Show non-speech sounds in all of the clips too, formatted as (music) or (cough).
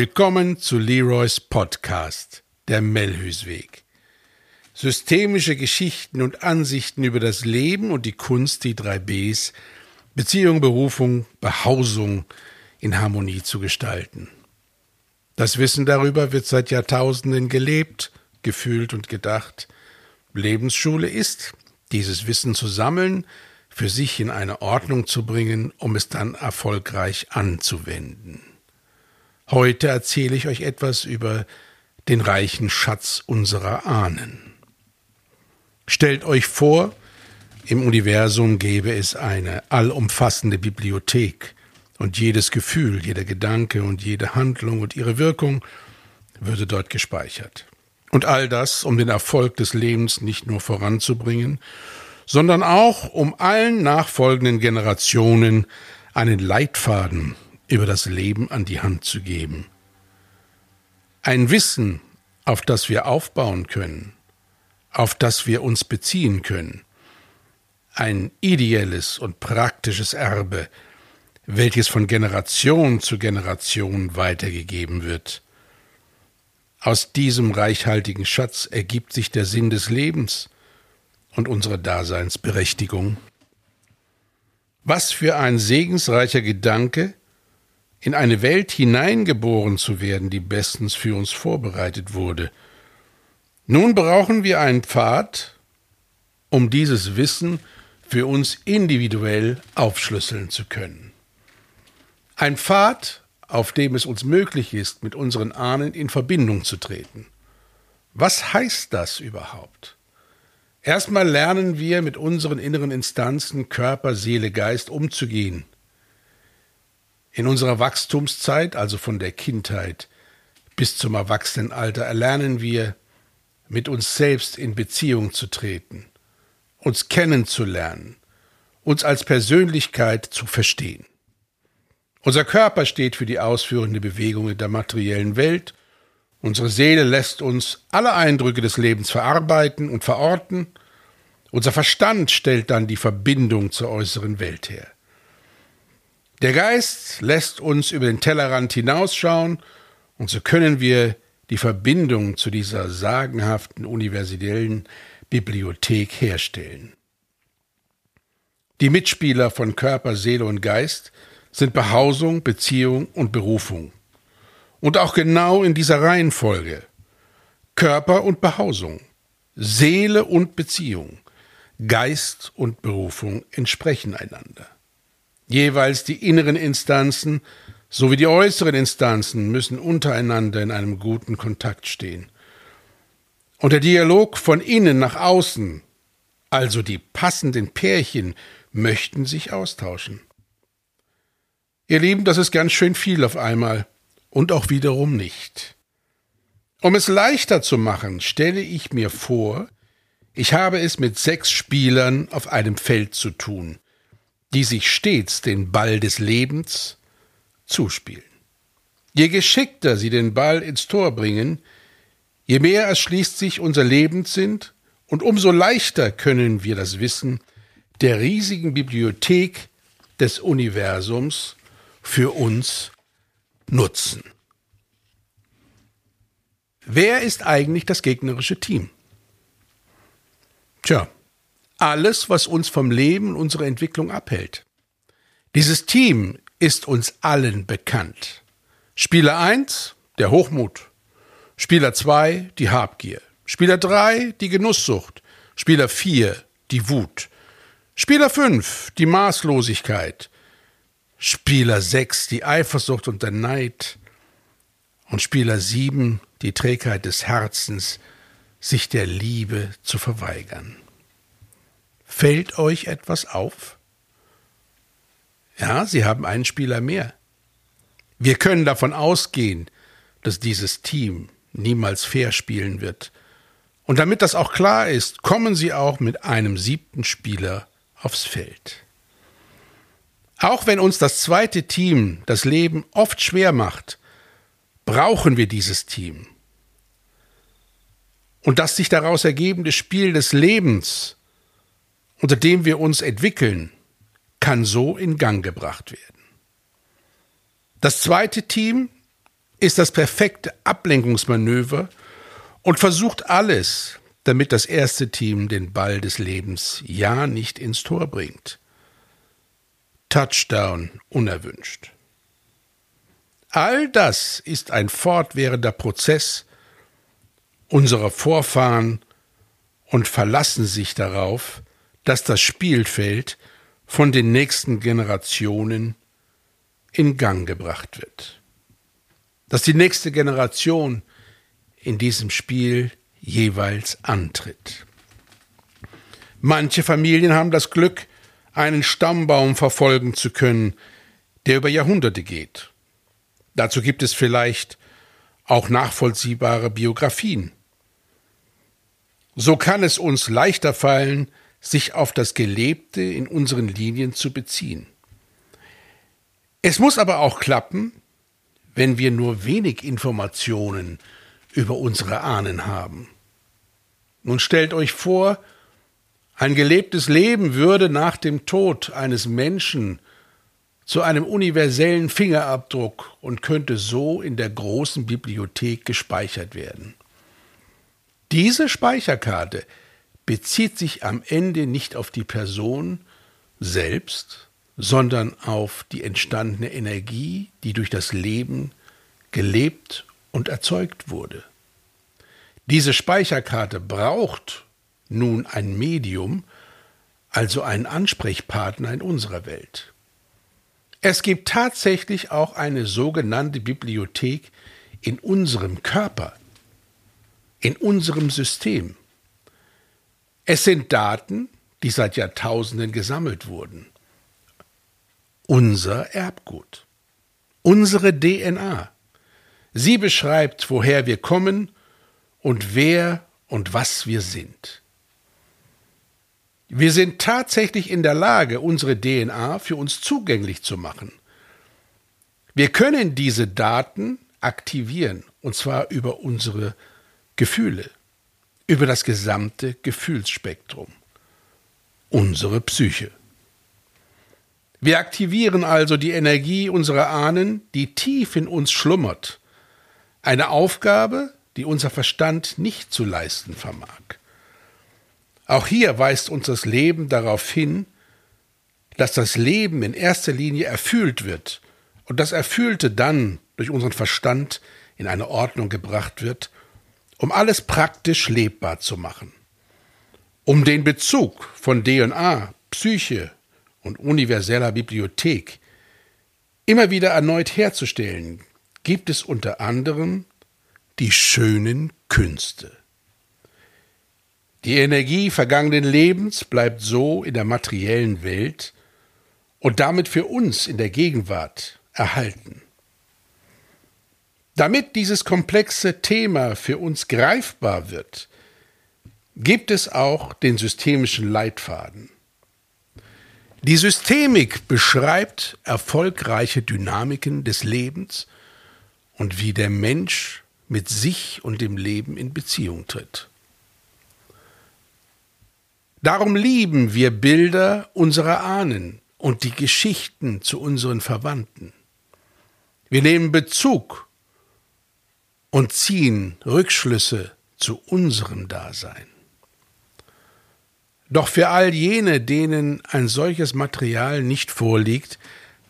Willkommen zu Leroys Podcast, der Melhüsweg. Systemische Geschichten und Ansichten über das Leben und die Kunst, die drei Bs, Beziehung, Berufung, Behausung in Harmonie zu gestalten. Das Wissen darüber wird seit Jahrtausenden gelebt, gefühlt und gedacht. Lebensschule ist, dieses Wissen zu sammeln, für sich in eine Ordnung zu bringen, um es dann erfolgreich anzuwenden. Heute erzähle ich euch etwas über den reichen Schatz unserer Ahnen. Stellt euch vor, im Universum gäbe es eine allumfassende Bibliothek, und jedes Gefühl, jeder Gedanke und jede Handlung und ihre Wirkung würde dort gespeichert. Und all das, um den Erfolg des Lebens nicht nur voranzubringen, sondern auch um allen nachfolgenden Generationen einen Leitfaden über das Leben an die Hand zu geben. Ein Wissen, auf das wir aufbauen können, auf das wir uns beziehen können. Ein ideelles und praktisches Erbe, welches von Generation zu Generation weitergegeben wird. Aus diesem reichhaltigen Schatz ergibt sich der Sinn des Lebens und unsere Daseinsberechtigung. Was für ein segensreicher Gedanke, in eine Welt hineingeboren zu werden, die bestens für uns vorbereitet wurde. Nun brauchen wir einen Pfad, um dieses Wissen für uns individuell aufschlüsseln zu können. Ein Pfad, auf dem es uns möglich ist, mit unseren Ahnen in Verbindung zu treten. Was heißt das überhaupt? Erstmal lernen wir mit unseren inneren Instanzen Körper, Seele, Geist umzugehen – in unserer Wachstumszeit, also von der Kindheit bis zum Erwachsenenalter, erlernen wir, mit uns selbst in Beziehung zu treten, uns kennenzulernen, uns als Persönlichkeit zu verstehen. Unser Körper steht für die ausführende Bewegung in der materiellen Welt, unsere Seele lässt uns alle Eindrücke des Lebens verarbeiten und verorten, unser Verstand stellt dann die Verbindung zur äußeren Welt her. Der Geist lässt uns über den Tellerrand hinausschauen, und so können wir die Verbindung zu dieser sagenhaften universellen Bibliothek herstellen. Die Mitspieler von Körper, Seele und Geist sind Behausung, Beziehung und Berufung. Und auch genau in dieser Reihenfolge. Körper und Behausung, Seele und Beziehung, Geist und Berufung entsprechen einander. Jeweils die inneren Instanzen sowie die äußeren Instanzen müssen untereinander in einem guten Kontakt stehen. Und der Dialog von innen nach außen, also die passenden Pärchen, möchten sich austauschen. Ihr Lieben, das ist ganz schön viel auf einmal und auch wiederum nicht. Um es leichter zu machen, stelle ich mir vor, ich habe es mit sechs Spielern auf einem Feld zu tun die sich stets den Ball des Lebens zuspielen. Je geschickter sie den Ball ins Tor bringen, je mehr erschließt sich unser Lebenssinn und umso leichter können wir das Wissen der riesigen Bibliothek des Universums für uns nutzen. Wer ist eigentlich das gegnerische Team? Tja, alles, was uns vom Leben und unserer Entwicklung abhält. Dieses Team ist uns allen bekannt. Spieler 1, der Hochmut. Spieler 2, die Habgier. Spieler 3, die Genusssucht. Spieler 4, die Wut. Spieler 5, die Maßlosigkeit. Spieler 6, die Eifersucht und der Neid. Und Spieler 7, die Trägheit des Herzens, sich der Liebe zu verweigern. Fällt euch etwas auf? Ja, sie haben einen Spieler mehr. Wir können davon ausgehen, dass dieses Team niemals fair spielen wird. Und damit das auch klar ist, kommen sie auch mit einem siebten Spieler aufs Feld. Auch wenn uns das zweite Team das Leben oft schwer macht, brauchen wir dieses Team. Und das sich daraus ergebende Spiel des Lebens unter dem wir uns entwickeln, kann so in Gang gebracht werden. Das zweite Team ist das perfekte Ablenkungsmanöver und versucht alles, damit das erste Team den Ball des Lebens ja nicht ins Tor bringt. Touchdown unerwünscht. All das ist ein fortwährender Prozess unserer Vorfahren und verlassen sich darauf, dass das Spielfeld von den nächsten Generationen in Gang gebracht wird. Dass die nächste Generation in diesem Spiel jeweils antritt. Manche Familien haben das Glück, einen Stammbaum verfolgen zu können, der über Jahrhunderte geht. Dazu gibt es vielleicht auch nachvollziehbare Biografien. So kann es uns leichter fallen, sich auf das Gelebte in unseren Linien zu beziehen. Es muss aber auch klappen, wenn wir nur wenig Informationen über unsere Ahnen haben. Nun stellt euch vor, ein gelebtes Leben würde nach dem Tod eines Menschen zu einem universellen Fingerabdruck und könnte so in der großen Bibliothek gespeichert werden. Diese Speicherkarte bezieht sich am Ende nicht auf die Person selbst, sondern auf die entstandene Energie, die durch das Leben gelebt und erzeugt wurde. Diese Speicherkarte braucht nun ein Medium, also einen Ansprechpartner in unserer Welt. Es gibt tatsächlich auch eine sogenannte Bibliothek in unserem Körper, in unserem System. Es sind Daten, die seit Jahrtausenden gesammelt wurden. Unser Erbgut, unsere DNA. Sie beschreibt, woher wir kommen und wer und was wir sind. Wir sind tatsächlich in der Lage, unsere DNA für uns zugänglich zu machen. Wir können diese Daten aktivieren, und zwar über unsere Gefühle, über das gesamte Gefühlsspektrum, unsere Psyche. Wir aktivieren also die Energie unserer Ahnen, die tief in uns schlummert, eine Aufgabe, die unser Verstand nicht zu leisten vermag. Auch hier weist uns das Leben darauf hin, dass das Leben in erster Linie erfüllt wird und das Erfüllte dann durch unseren Verstand in eine Ordnung gebracht wird, um alles praktisch lebbar zu machen. Um den Bezug von DNA, Psyche und universeller Bibliothek immer wieder erneut herzustellen, gibt es unter anderem die schönen Künste. Die Energie vergangenen Lebens bleibt so in der materiellen Welt und damit für uns in der Gegenwart erhalten. Damit dieses komplexe Thema für uns greifbar wird, gibt es auch den systemischen Leitfaden. Die Systemik beschreibt erfolgreiche Dynamiken des Lebens und wie der Mensch mit sich und dem Leben in Beziehung tritt. Darum lieben wir Bilder unserer Ahnen und die Geschichten zu unseren Verwandten. Wir nehmen Bezug und ziehen Rückschlüsse zu unserem Dasein. Doch für all jene, denen ein solches Material nicht vorliegt,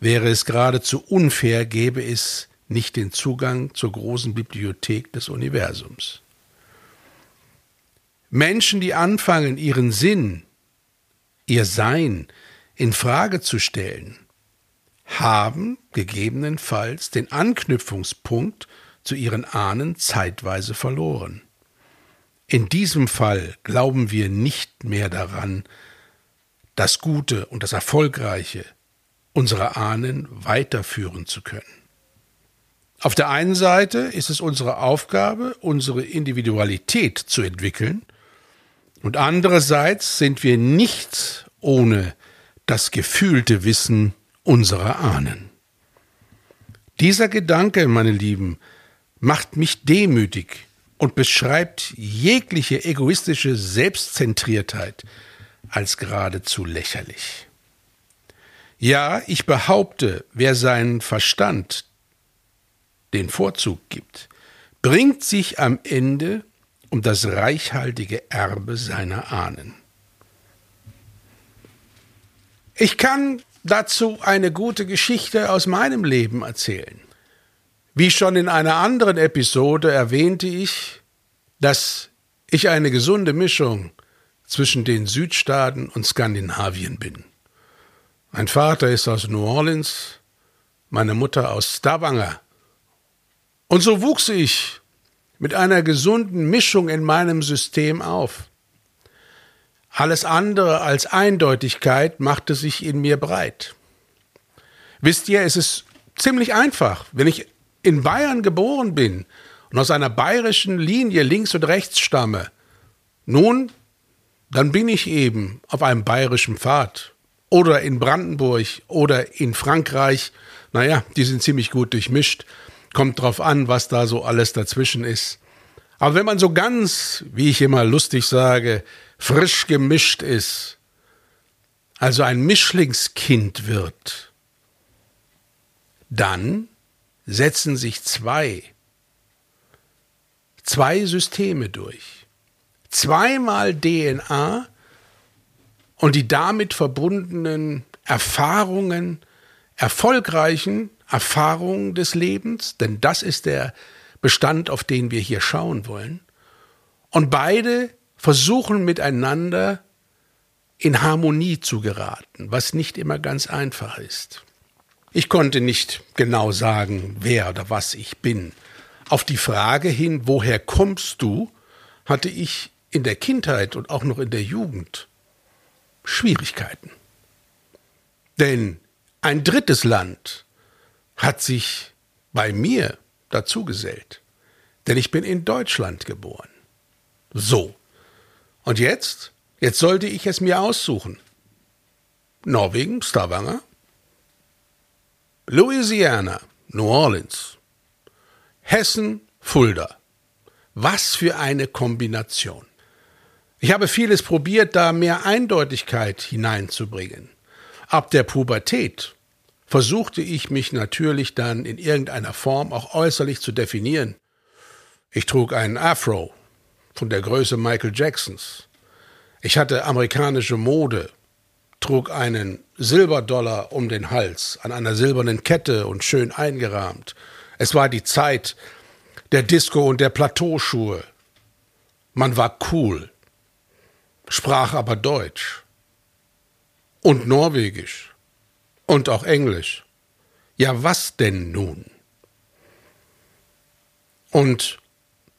wäre es geradezu unfair, gäbe es nicht den Zugang zur großen Bibliothek des Universums. Menschen, die anfangen, ihren Sinn, ihr Sein in Frage zu stellen, haben gegebenenfalls den Anknüpfungspunkt zu ihren Ahnen zeitweise verloren. In diesem Fall glauben wir nicht mehr daran, das Gute und das Erfolgreiche unserer Ahnen weiterführen zu können. Auf der einen Seite ist es unsere Aufgabe, unsere Individualität zu entwickeln, und andererseits sind wir nichts ohne das gefühlte Wissen unserer Ahnen. Dieser Gedanke, meine Lieben, macht mich demütig und beschreibt jegliche egoistische Selbstzentriertheit als geradezu lächerlich. Ja, ich behaupte, wer seinen Verstand den Vorzug gibt, bringt sich am Ende um das reichhaltige Erbe seiner Ahnen. Ich kann dazu eine gute Geschichte aus meinem Leben erzählen. Wie schon in einer anderen Episode erwähnte ich, dass ich eine gesunde Mischung zwischen den Südstaaten und Skandinavien bin. Mein Vater ist aus New Orleans, meine Mutter aus Stavanger. Und so wuchs ich mit einer gesunden Mischung in meinem System auf. Alles andere als Eindeutigkeit machte sich in mir breit. Wisst ihr, es ist ziemlich einfach. Wenn ich in Bayern geboren bin und aus einer bayerischen Linie links und rechts stamme, nun, dann bin ich eben auf einem bayerischen Pfad. Oder in Brandenburg oder in Frankreich. Naja, die sind ziemlich gut durchmischt. Kommt drauf an, was da so alles dazwischen ist. Aber wenn man so ganz, wie ich immer lustig sage, frisch gemischt ist, also ein Mischlingskind wird, dann setzen sich zwei, zwei Systeme durch. Zweimal DNA und die damit verbundenen Erfahrungen, erfolgreichen Erfahrungen des Lebens, denn das ist der Bestand, auf den wir hier schauen wollen. Und beide versuchen miteinander in Harmonie zu geraten, was nicht immer ganz einfach ist. Ich konnte nicht genau sagen, wer oder was ich bin. Auf die Frage hin, woher kommst du, hatte ich in der Kindheit und auch noch in der Jugend Schwierigkeiten. Denn ein drittes Land hat sich bei mir dazugesellt. Denn ich bin in Deutschland geboren. So. Und jetzt? Jetzt sollte ich es mir aussuchen. Norwegen, Stavanger. Louisiana, New Orleans. Hessen, Fulda. Was für eine Kombination. Ich habe vieles probiert, da mehr Eindeutigkeit hineinzubringen. Ab der Pubertät versuchte ich mich natürlich dann in irgendeiner Form auch äußerlich zu definieren. Ich trug einen Afro von der Größe Michael Jacksons. Ich hatte amerikanische Mode, trug einen Silberdollar um den Hals an einer silbernen Kette und schön eingerahmt. Es war die Zeit der Disco und der Plateauschuhe. Man war cool, sprach aber Deutsch und Norwegisch und auch Englisch. Ja, was denn nun? Und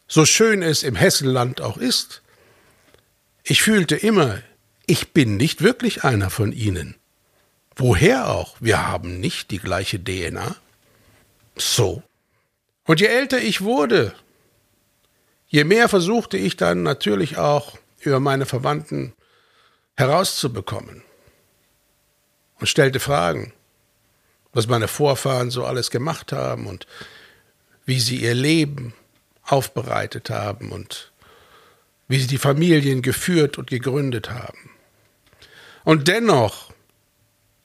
so schön es im Hessenland auch ist, ich fühlte immer, ich bin nicht wirklich einer von ihnen. Woher auch? Wir haben nicht die gleiche DNA. So. Und je älter ich wurde, je mehr versuchte ich dann natürlich auch über meine Verwandten herauszubekommen und stellte Fragen, was meine Vorfahren so alles gemacht haben und wie sie ihr Leben aufbereitet haben und wie sie die Familien geführt und gegründet haben. Und dennoch,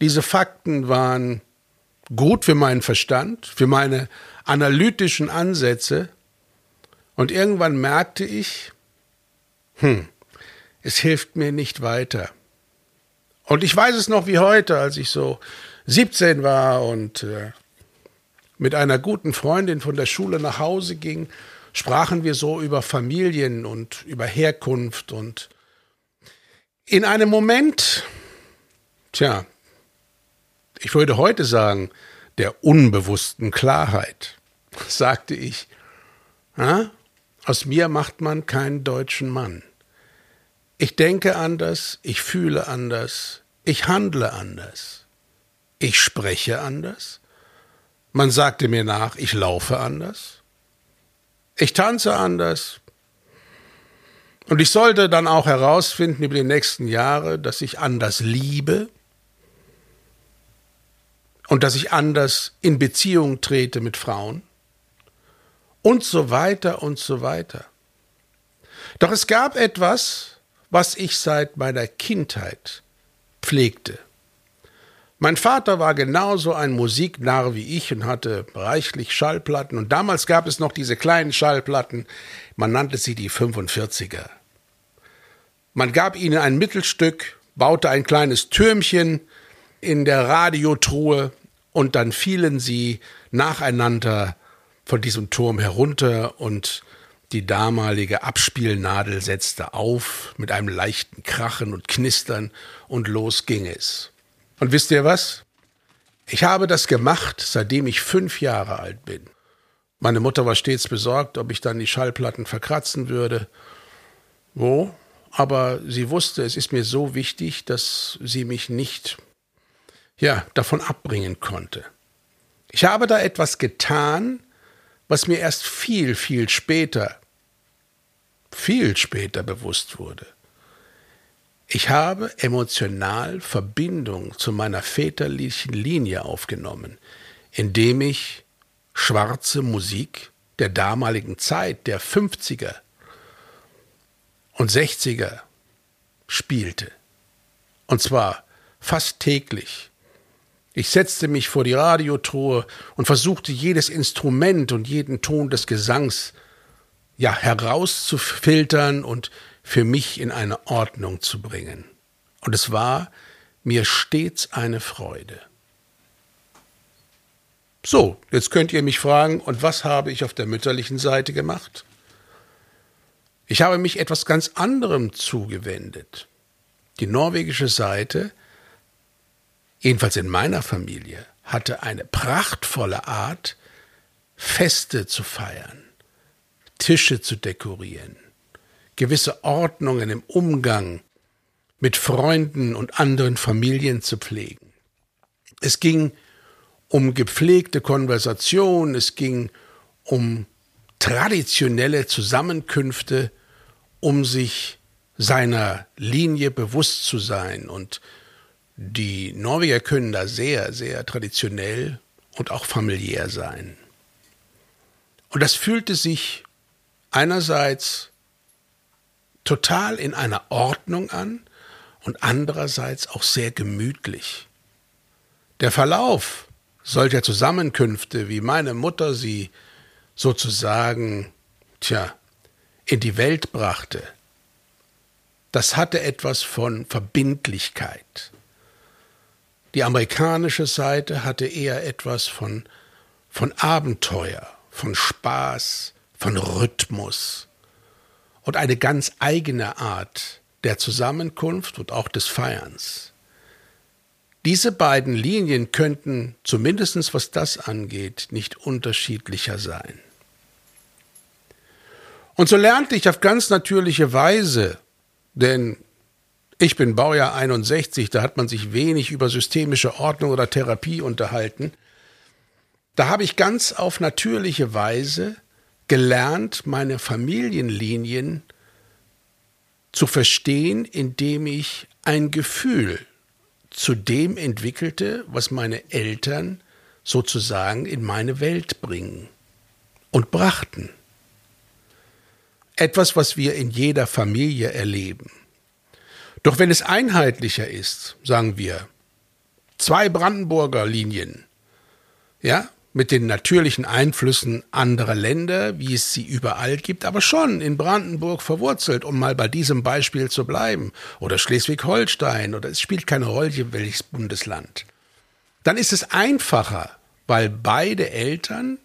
diese Fakten waren gut für meinen Verstand, für meine analytischen Ansätze, und irgendwann merkte ich, hm, es hilft mir nicht weiter. Und ich weiß es noch wie heute, als ich so 17 war und äh, mit einer guten Freundin von der Schule nach Hause ging, sprachen wir so über Familien und über Herkunft und in einem Moment, tja, ich würde heute sagen, der unbewussten Klarheit, (laughs) sagte ich, ah, aus mir macht man keinen deutschen Mann. Ich denke anders, ich fühle anders, ich handle anders, ich spreche anders. Man sagte mir nach, ich laufe anders, ich tanze anders. Und ich sollte dann auch herausfinden über die nächsten Jahre, dass ich anders liebe und dass ich anders in Beziehung trete mit Frauen und so weiter und so weiter. Doch es gab etwas, was ich seit meiner Kindheit pflegte. Mein Vater war genauso ein Musiknarr wie ich und hatte reichlich Schallplatten. Und damals gab es noch diese kleinen Schallplatten. Man nannte sie die 45er. Man gab ihnen ein Mittelstück, baute ein kleines Türmchen in der Radiotruhe und dann fielen sie nacheinander von diesem Turm herunter und die damalige Abspielnadel setzte auf mit einem leichten Krachen und Knistern und los ging es. Und wisst ihr was? Ich habe das gemacht, seitdem ich fünf Jahre alt bin. Meine Mutter war stets besorgt, ob ich dann die Schallplatten verkratzen würde. Wo? Aber sie wusste, es ist mir so wichtig, dass sie mich nicht, ja, davon abbringen konnte. Ich habe da etwas getan, was mir erst viel, viel später, viel später bewusst wurde. Ich habe emotional Verbindung zu meiner väterlichen Linie aufgenommen, indem ich schwarze Musik der damaligen Zeit, der 50er und 60er spielte. Und zwar fast täglich. Ich setzte mich vor die Radiotruhe und versuchte jedes Instrument und jeden Ton des Gesangs ja herauszufiltern und für mich in eine Ordnung zu bringen. Und es war mir stets eine Freude. So, jetzt könnt ihr mich fragen, und was habe ich auf der mütterlichen Seite gemacht? Ich habe mich etwas ganz anderem zugewendet. Die norwegische Seite, jedenfalls in meiner Familie, hatte eine prachtvolle Art, Feste zu feiern, Tische zu dekorieren, gewisse Ordnungen im Umgang mit Freunden und anderen Familien zu pflegen. Es ging um gepflegte Konversation, es ging um traditionelle Zusammenkünfte, um sich seiner Linie bewusst zu sein. Und die Norweger können da sehr, sehr traditionell und auch familiär sein. Und das fühlte sich einerseits total in einer Ordnung an und andererseits auch sehr gemütlich. Der Verlauf solcher Zusammenkünfte, wie meine Mutter sie sozusagen, tja, in die Welt brachte, das hatte etwas von Verbindlichkeit. Die amerikanische Seite hatte eher etwas von, von Abenteuer, von Spaß, von Rhythmus und eine ganz eigene Art der Zusammenkunft und auch des Feierns. Diese beiden Linien könnten, zumindest was das angeht, nicht unterschiedlicher sein. Und so lernte ich auf ganz natürliche Weise, denn ich bin Baujahr 61, da hat man sich wenig über systemische Ordnung oder Therapie unterhalten. Da habe ich ganz auf natürliche Weise gelernt, meine Familienlinien zu verstehen, indem ich ein Gefühl zu dem entwickelte, was meine Eltern sozusagen in meine Welt bringen und brachten. Etwas, was wir in jeder Familie erleben. Doch wenn es einheitlicher ist, sagen wir, zwei Brandenburger Linien, ja, mit den natürlichen Einflüssen anderer Länder, wie es sie überall gibt, aber schon in Brandenburg verwurzelt, um mal bei diesem Beispiel zu bleiben, oder Schleswig-Holstein, oder es spielt keine Rolle, welches Bundesland. Dann ist es einfacher, weil beide Eltern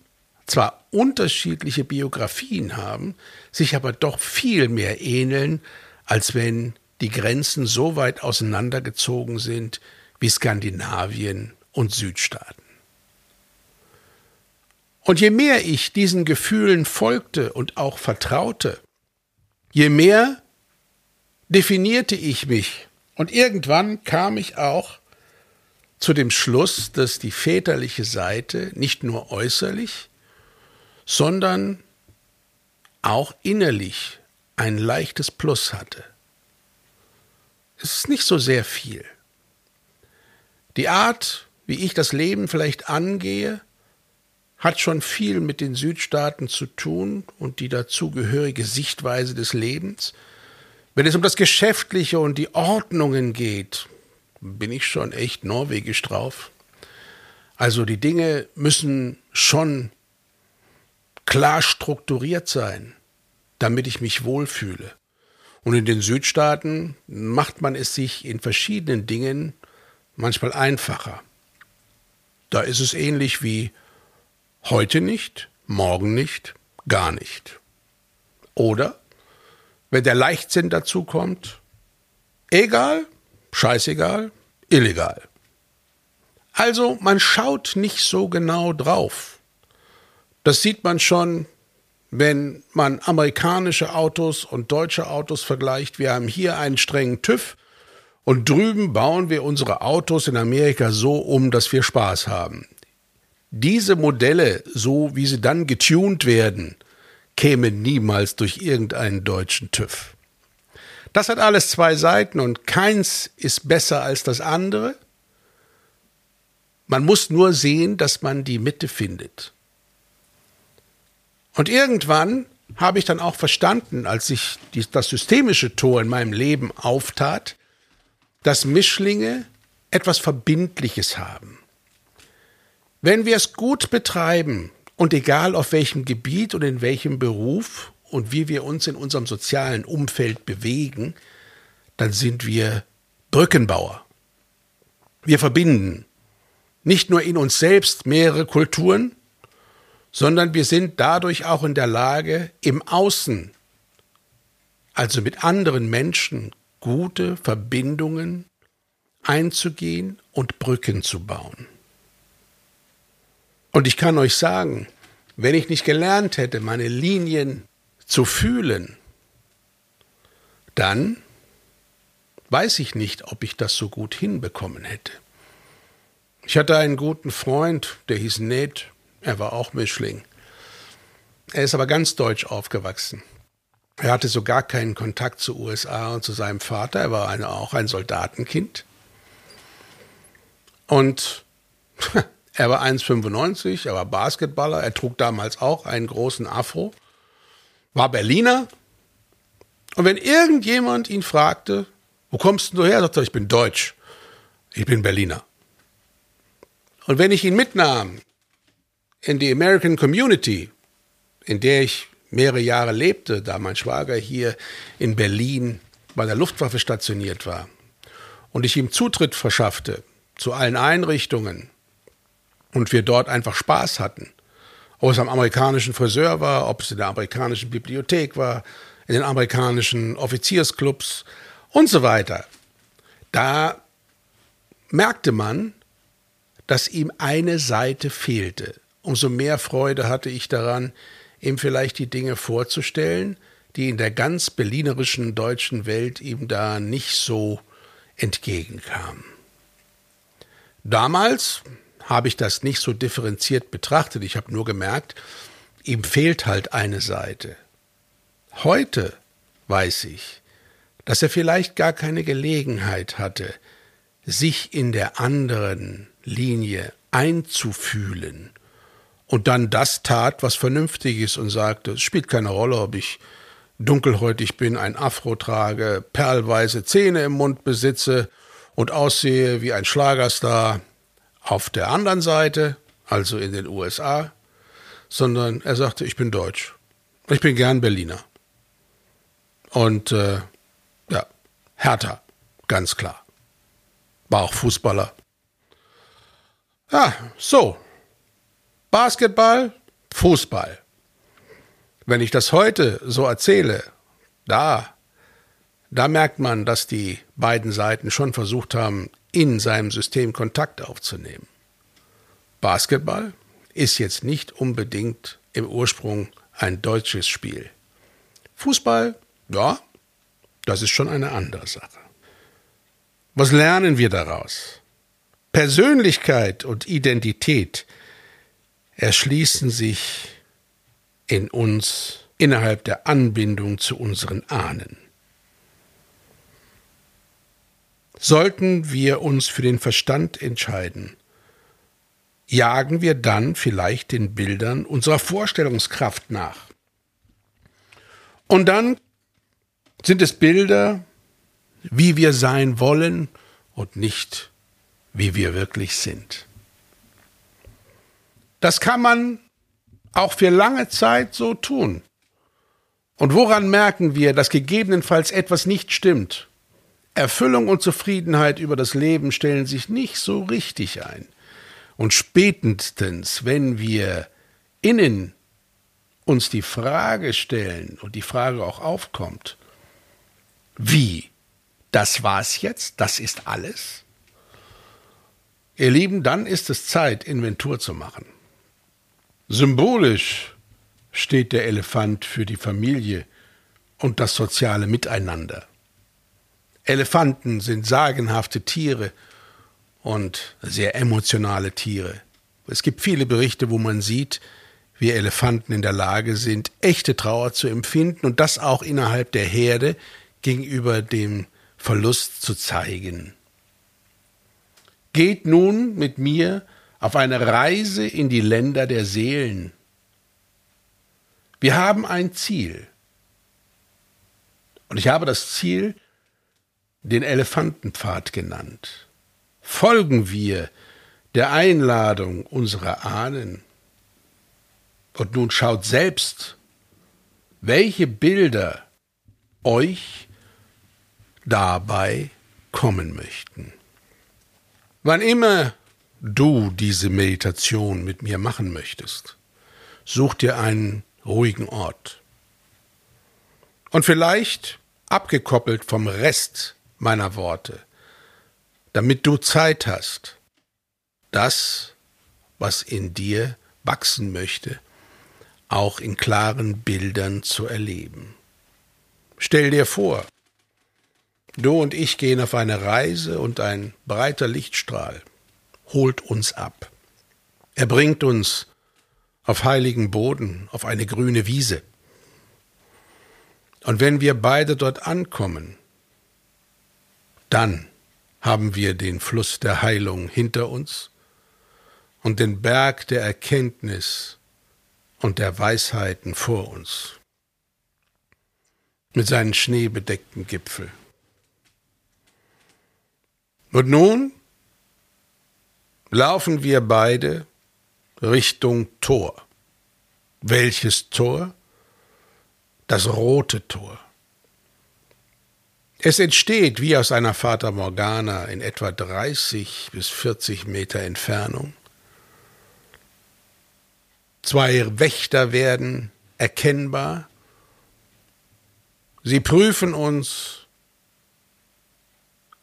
zwar unterschiedliche Biografien haben, sich aber doch viel mehr ähneln, als wenn die Grenzen so weit auseinandergezogen sind wie Skandinavien und Südstaaten. Und je mehr ich diesen Gefühlen folgte und auch vertraute, je mehr definierte ich mich. Und irgendwann kam ich auch zu dem Schluss, dass die väterliche Seite nicht nur äußerlich, sondern auch innerlich ein leichtes Plus hatte. Es ist nicht so sehr viel. Die Art, wie ich das Leben vielleicht angehe, hat schon viel mit den Südstaaten zu tun und die dazugehörige Sichtweise des Lebens. Wenn es um das Geschäftliche und die Ordnungen geht, bin ich schon echt norwegisch drauf. Also die Dinge müssen schon klar strukturiert sein, damit ich mich wohlfühle. Und in den Südstaaten macht man es sich in verschiedenen Dingen manchmal einfacher. Da ist es ähnlich wie heute nicht, morgen nicht, gar nicht. Oder, wenn der Leichtsinn dazu kommt, egal, scheißegal, illegal. Also man schaut nicht so genau drauf. Das sieht man schon, wenn man amerikanische Autos und deutsche Autos vergleicht. Wir haben hier einen strengen TÜV und drüben bauen wir unsere Autos in Amerika so um, dass wir Spaß haben. Diese Modelle, so wie sie dann getuned werden, kämen niemals durch irgendeinen deutschen TÜV. Das hat alles zwei Seiten und keins ist besser als das andere. Man muss nur sehen, dass man die Mitte findet. Und irgendwann habe ich dann auch verstanden, als sich das systemische Tor in meinem Leben auftat, dass Mischlinge etwas Verbindliches haben. Wenn wir es gut betreiben und egal auf welchem Gebiet und in welchem Beruf und wie wir uns in unserem sozialen Umfeld bewegen, dann sind wir Brückenbauer. Wir verbinden nicht nur in uns selbst mehrere Kulturen, sondern wir sind dadurch auch in der Lage, im Außen, also mit anderen Menschen, gute Verbindungen einzugehen und Brücken zu bauen. Und ich kann euch sagen, wenn ich nicht gelernt hätte, meine Linien zu fühlen, dann weiß ich nicht, ob ich das so gut hinbekommen hätte. Ich hatte einen guten Freund, der hieß Ned, er war auch Mischling. Er ist aber ganz deutsch aufgewachsen. Er hatte so gar keinen Kontakt zu USA und zu seinem Vater. Er war eine, auch ein Soldatenkind. Und (laughs) er war 1,95, er war Basketballer, er trug damals auch einen großen Afro, war Berliner. Und wenn irgendjemand ihn fragte, wo kommst du her, sagte er, ich bin Deutsch, ich bin Berliner. Und wenn ich ihn mitnahm in die American Community, in der ich mehrere Jahre lebte, da mein Schwager hier in Berlin bei der Luftwaffe stationiert war und ich ihm Zutritt verschaffte zu allen Einrichtungen und wir dort einfach Spaß hatten, ob es am amerikanischen Friseur war, ob es in der amerikanischen Bibliothek war, in den amerikanischen Offiziersclubs und so weiter. Da merkte man, dass ihm eine Seite fehlte umso mehr Freude hatte ich daran, ihm vielleicht die Dinge vorzustellen, die in der ganz berlinerischen deutschen Welt ihm da nicht so entgegenkamen. Damals habe ich das nicht so differenziert betrachtet, ich habe nur gemerkt, ihm fehlt halt eine Seite. Heute weiß ich, dass er vielleicht gar keine Gelegenheit hatte, sich in der anderen Linie einzufühlen und dann das tat, was vernünftig ist und sagte, es spielt keine Rolle, ob ich dunkelhäutig bin, ein Afro trage, perlweiße Zähne im Mund besitze und aussehe wie ein Schlagerstar auf der anderen Seite, also in den USA, sondern er sagte, ich bin Deutsch. Ich bin gern Berliner. Und äh, ja, Hertha, ganz klar. War auch Fußballer. Ja, so, Basketball, Fußball. Wenn ich das heute so erzähle, da, da merkt man, dass die beiden Seiten schon versucht haben, in seinem System Kontakt aufzunehmen. Basketball ist jetzt nicht unbedingt im Ursprung ein deutsches Spiel. Fußball, ja, das ist schon eine andere Sache. Was lernen wir daraus? Persönlichkeit und Identität erschließen sich in uns innerhalb der Anbindung zu unseren Ahnen. Sollten wir uns für den Verstand entscheiden, jagen wir dann vielleicht den Bildern unserer Vorstellungskraft nach. Und dann sind es Bilder, wie wir sein wollen und nicht, wie wir wirklich sind. Das kann man auch für lange Zeit so tun. Und woran merken wir, dass gegebenenfalls etwas nicht stimmt? Erfüllung und Zufriedenheit über das Leben stellen sich nicht so richtig ein. Und spätestens, wenn wir innen uns die Frage stellen und die Frage auch aufkommt, wie? Das war's jetzt? Das ist alles? Ihr Lieben, dann ist es Zeit, Inventur zu machen. Symbolisch steht der Elefant für die Familie und das soziale Miteinander. Elefanten sind sagenhafte Tiere und sehr emotionale Tiere. Es gibt viele Berichte, wo man sieht, wie Elefanten in der Lage sind, echte Trauer zu empfinden und das auch innerhalb der Herde gegenüber dem Verlust zu zeigen. Geht nun mit mir auf eine Reise in die Länder der Seelen. Wir haben ein Ziel. Und ich habe das Ziel den Elefantenpfad genannt. Folgen wir der Einladung unserer Ahnen. Und nun schaut selbst, welche Bilder euch dabei kommen möchten. Wann immer du diese Meditation mit mir machen möchtest, such dir einen ruhigen Ort. Und vielleicht abgekoppelt vom Rest meiner Worte, damit du Zeit hast, das, was in dir wachsen möchte, auch in klaren Bildern zu erleben. Stell dir vor, du und ich gehen auf eine Reise und ein breiter Lichtstrahl holt uns ab. Er bringt uns auf heiligen Boden, auf eine grüne Wiese. Und wenn wir beide dort ankommen, dann haben wir den Fluss der Heilung hinter uns und den Berg der Erkenntnis und der Weisheiten vor uns mit seinen schneebedeckten Gipfel. Und nun laufen wir beide Richtung Tor. Welches Tor? Das rote Tor. Es entsteht wie aus einer Fata Morgana in etwa 30 bis 40 Meter Entfernung. Zwei Wächter werden erkennbar. Sie prüfen uns,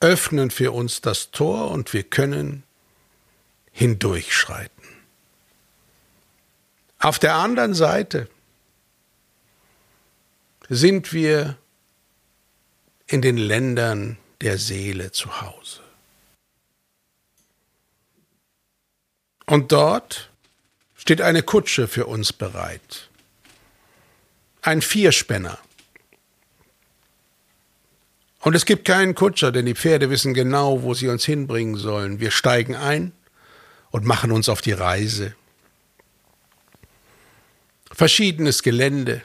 öffnen für uns das Tor und wir können hindurchschreiten. Auf der anderen Seite sind wir in den Ländern der Seele zu Hause. Und dort steht eine Kutsche für uns bereit. Ein Vierspänner. Und es gibt keinen Kutscher, denn die Pferde wissen genau, wo sie uns hinbringen sollen. Wir steigen ein und machen uns auf die Reise. Verschiedenes Gelände,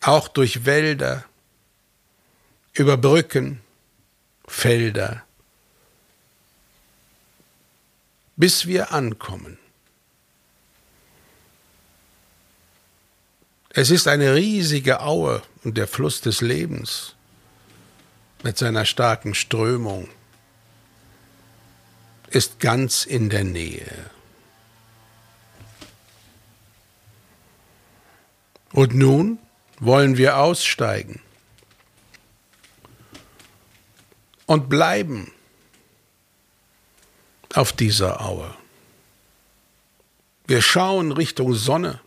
auch durch Wälder, über Brücken, Felder, bis wir ankommen. Es ist eine riesige Aue und der Fluss des Lebens mit seiner starken Strömung ist ganz in der Nähe. Und nun wollen wir aussteigen und bleiben auf dieser Aue. Wir schauen Richtung Sonne.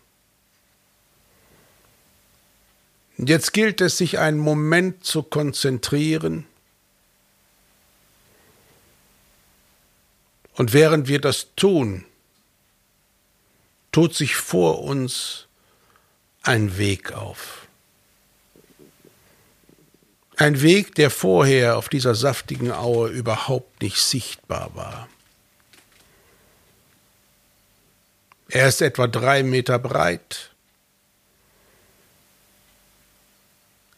Jetzt gilt es, sich einen Moment zu konzentrieren. Und während wir das tun, tut sich vor uns ein Weg auf. Ein Weg, der vorher auf dieser saftigen Aue überhaupt nicht sichtbar war. Er ist etwa drei Meter breit,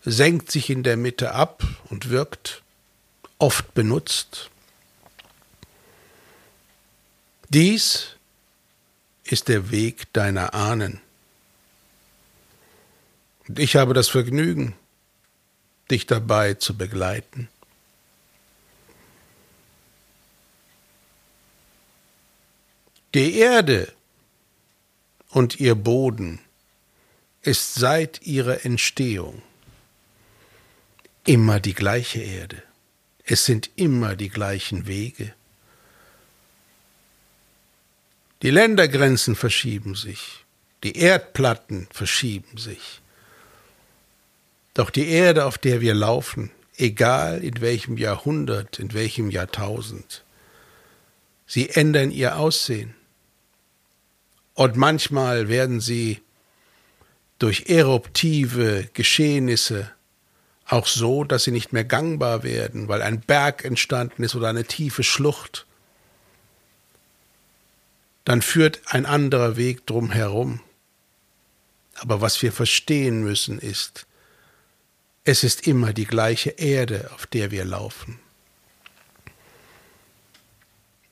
senkt sich in der Mitte ab und wirkt oft benutzt. Dies ist der Weg deiner Ahnen. Und ich habe das Vergnügen, dich dabei zu begleiten. Die Erde und ihr Boden ist seit ihrer Entstehung immer die gleiche Erde. Es sind immer die gleichen Wege. Die Ländergrenzen verschieben sich, die Erdplatten verschieben sich. Doch die Erde, auf der wir laufen, egal in welchem Jahrhundert, in welchem Jahrtausend, sie ändern ihr Aussehen. Und manchmal werden sie durch eruptive Geschehnisse auch so, dass sie nicht mehr gangbar werden, weil ein Berg entstanden ist oder eine tiefe Schlucht. Dann führt ein anderer Weg drum herum. Aber was wir verstehen müssen ist, es ist immer die gleiche Erde, auf der wir laufen.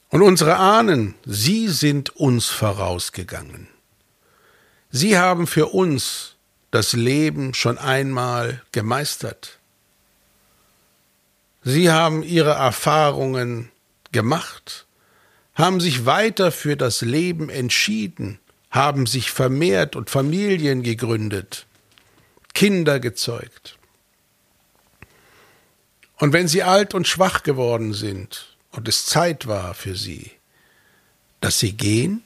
Und unsere Ahnen, sie sind uns vorausgegangen. Sie haben für uns das Leben schon einmal gemeistert. Sie haben ihre Erfahrungen gemacht, haben sich weiter für das Leben entschieden, haben sich vermehrt und Familien gegründet, Kinder gezeugt. Und wenn sie alt und schwach geworden sind und es Zeit war für sie, dass sie gehen,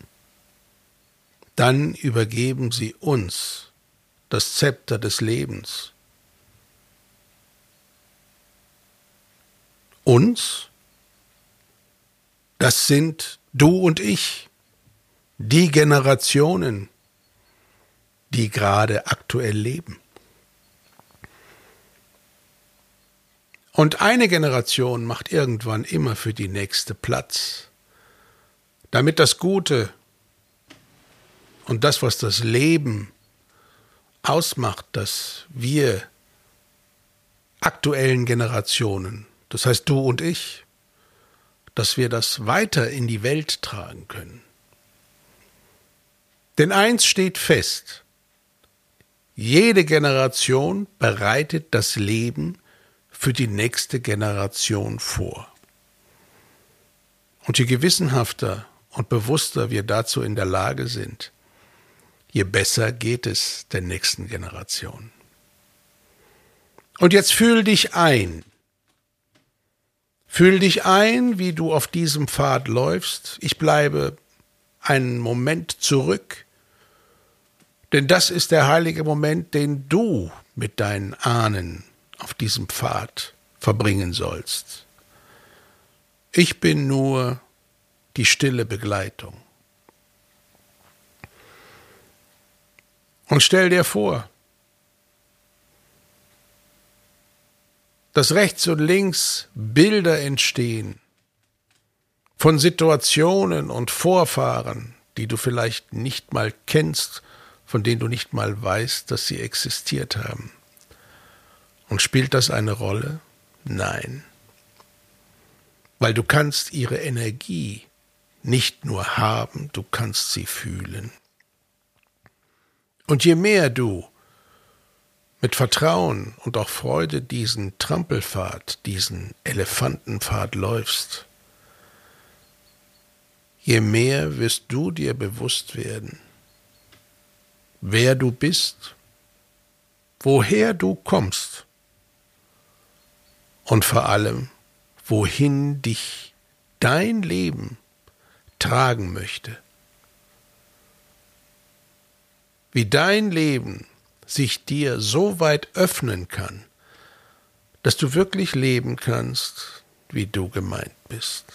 dann übergeben sie uns das Zepter des Lebens. Uns? Das sind du und ich, die Generationen, die gerade aktuell leben. Und eine Generation macht irgendwann immer für die nächste Platz, damit das Gute und das, was das Leben ausmacht, dass wir aktuellen Generationen, das heißt du und ich, dass wir das weiter in die Welt tragen können. Denn eins steht fest, jede Generation bereitet das Leben für die nächste Generation vor. Und je gewissenhafter und bewusster wir dazu in der Lage sind, je besser geht es der nächsten Generation. Und jetzt fühl dich ein. Fühl dich ein, wie du auf diesem Pfad läufst. Ich bleibe einen Moment zurück, denn das ist der heilige Moment, den du mit deinen Ahnen auf diesem Pfad verbringen sollst. Ich bin nur die stille Begleitung. Und stell dir vor, dass rechts und links Bilder entstehen von Situationen und Vorfahren, die du vielleicht nicht mal kennst, von denen du nicht mal weißt, dass sie existiert haben. Und spielt das eine Rolle? Nein. Weil du kannst ihre Energie nicht nur haben, du kannst sie fühlen. Und je mehr du mit Vertrauen und auch Freude diesen Trampelpfad, diesen Elefantenpfad läufst, je mehr wirst du dir bewusst werden, wer du bist, woher du kommst und vor allem, wohin dich dein Leben tragen möchte. Wie dein Leben sich dir so weit öffnen kann, dass du wirklich leben kannst, wie du gemeint bist.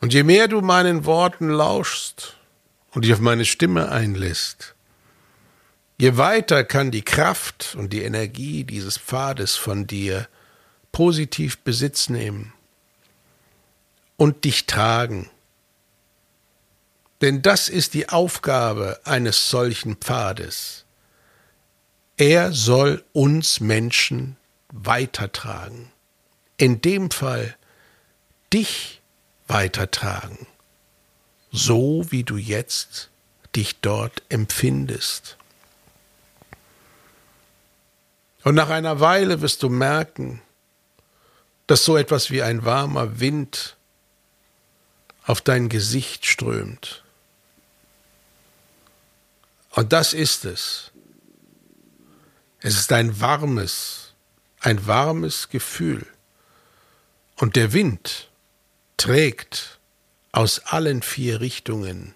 Und je mehr du meinen Worten lauschst und dich auf meine Stimme einlässt, Je weiter kann die Kraft und die Energie dieses Pfades von dir positiv Besitz nehmen und dich tragen. Denn das ist die Aufgabe eines solchen Pfades. Er soll uns Menschen weitertragen. in dem Fall dich weitertragen, so wie du jetzt dich dort empfindest. Und nach einer Weile wirst du merken, dass so etwas wie ein warmer Wind auf dein Gesicht strömt. Und das ist es. Es ist ein warmes, ein warmes Gefühl. Und der Wind trägt aus allen vier Richtungen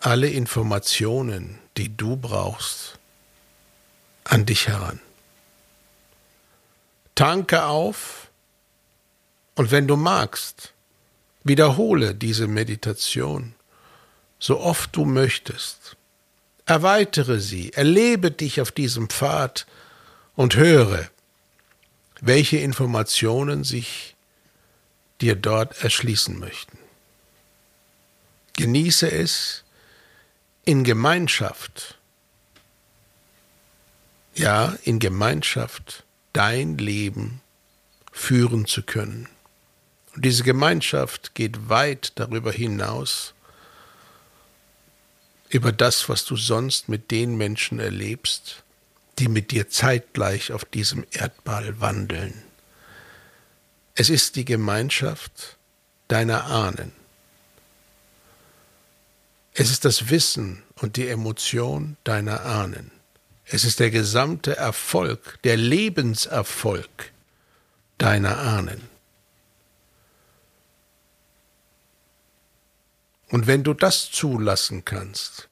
alle Informationen, die du brauchst, an dich heran. Tanke auf und wenn du magst, wiederhole diese Meditation so oft du möchtest. Erweitere sie, erlebe dich auf diesem Pfad und höre, welche Informationen sich dir dort erschließen möchten. Genieße es in Gemeinschaft, ja, in Gemeinschaft dein Leben führen zu können. Und diese Gemeinschaft geht weit darüber hinaus, über das, was du sonst mit den Menschen erlebst, die mit dir zeitgleich auf diesem Erdball wandeln. Es ist die Gemeinschaft deiner Ahnen. Es ist das Wissen und die Emotion deiner Ahnen. Es ist der gesamte Erfolg, der Lebenserfolg deiner Ahnen. Und wenn du das zulassen kannst,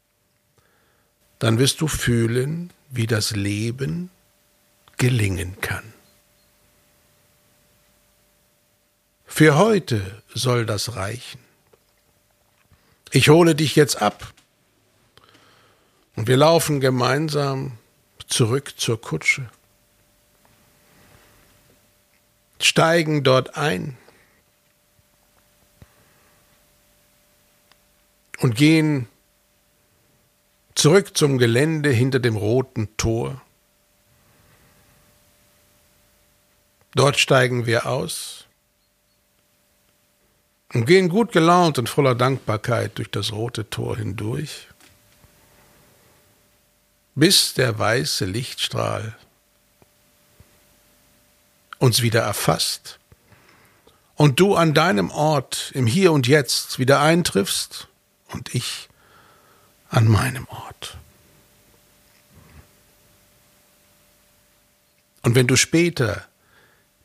dann wirst du fühlen, wie das Leben gelingen kann. Für heute soll das reichen. Ich hole dich jetzt ab und wir laufen gemeinsam zurück zur Kutsche, steigen dort ein und gehen zurück zum Gelände hinter dem roten Tor. Dort steigen wir aus und gehen gut gelaunt und voller Dankbarkeit durch das rote Tor hindurch, bis der weiße Lichtstrahl uns wieder erfasst und du an deinem Ort im Hier und Jetzt wieder eintriffst und ich an meinem Ort. Und wenn du später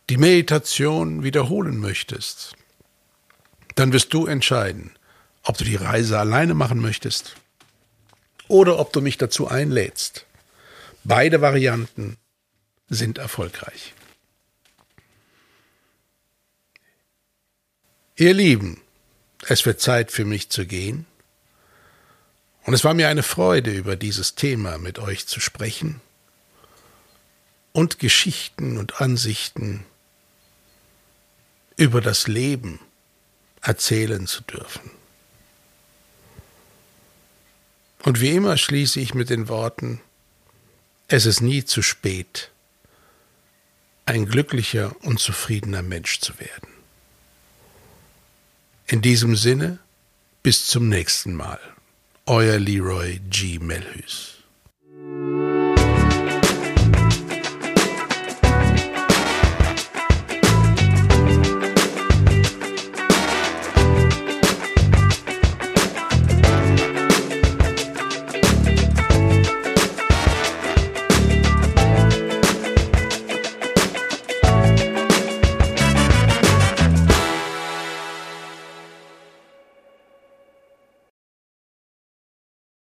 die Meditation wiederholen möchtest, dann wirst du entscheiden, ob du die Reise alleine machen möchtest oder ob du mich dazu einlädst. Beide Varianten sind erfolgreich. Ihr Lieben, es wird Zeit für mich zu gehen. Und es war mir eine Freude, über dieses Thema mit euch zu sprechen und Geschichten und Ansichten über das Leben erzählen zu dürfen. Und wie immer schließe ich mit den Worten, es ist nie zu spät, ein glücklicher und zufriedener Mensch zu werden. In diesem Sinne, bis zum nächsten Mal. Euer Leroy G. Melhus.